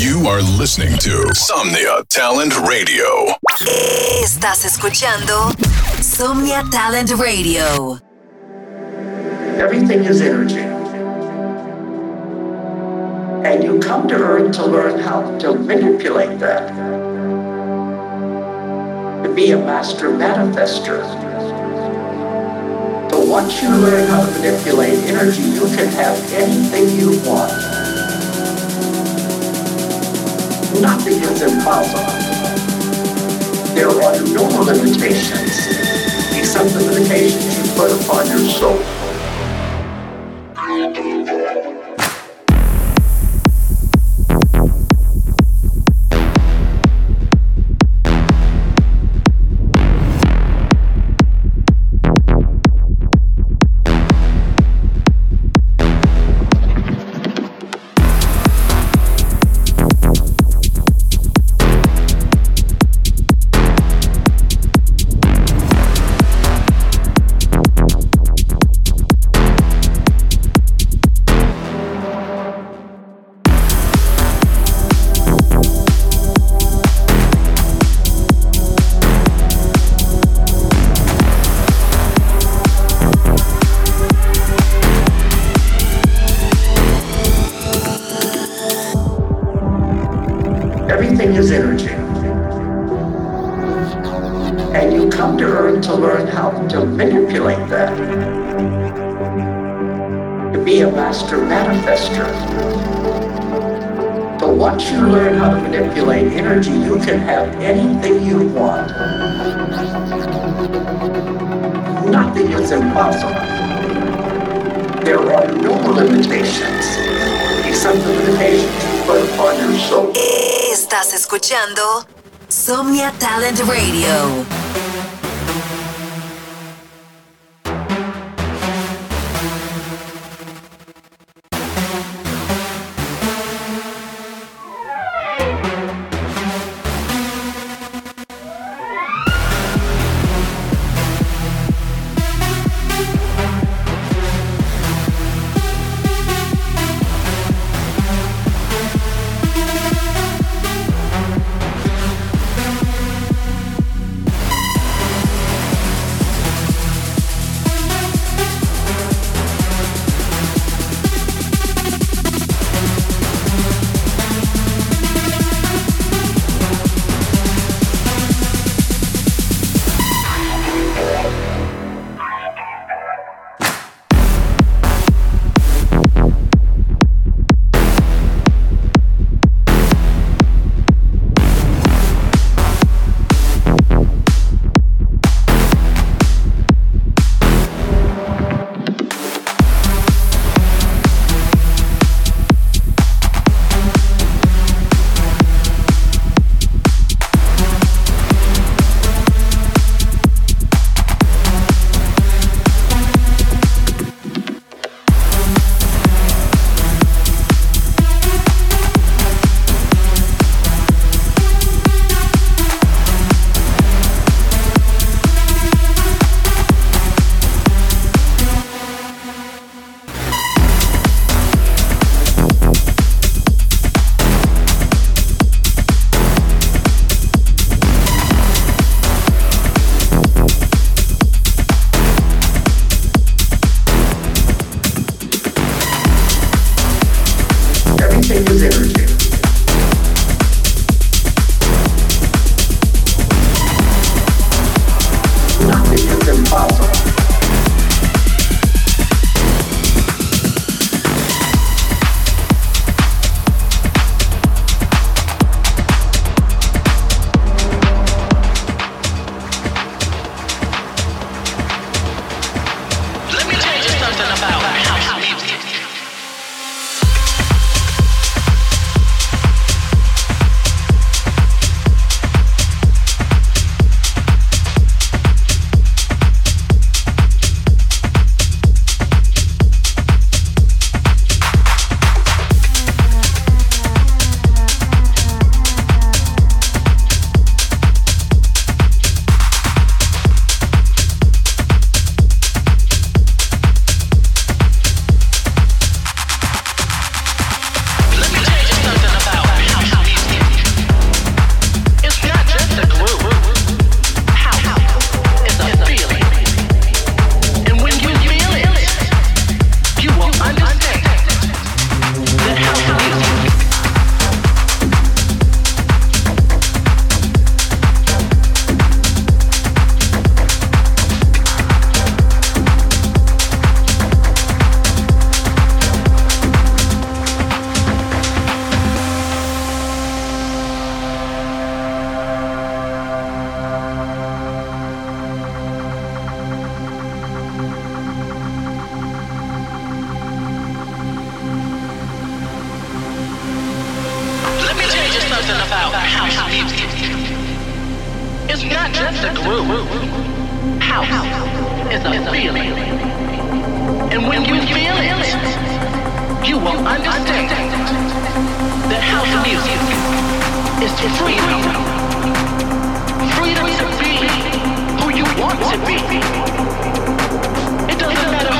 You are listening to Somnia Talent Radio. Estás escuchando Somnia Talent Radio. Everything is energy. And you come to Earth to learn how to manipulate that. To be a master manifester. So once you learn how to manipulate energy, you can have anything you want. Nothing is impossible. There are no limitations except the limitations you put upon your Nothing is impossible. There are no limitations except the limitations you put upon your soul. Estás escuchando Somnia Talent Radio. about house music. It's not just a groove. House is a feeling. And when you feel it, you will understand that house music is freedom. Freedom to be who you want to be. It doesn't matter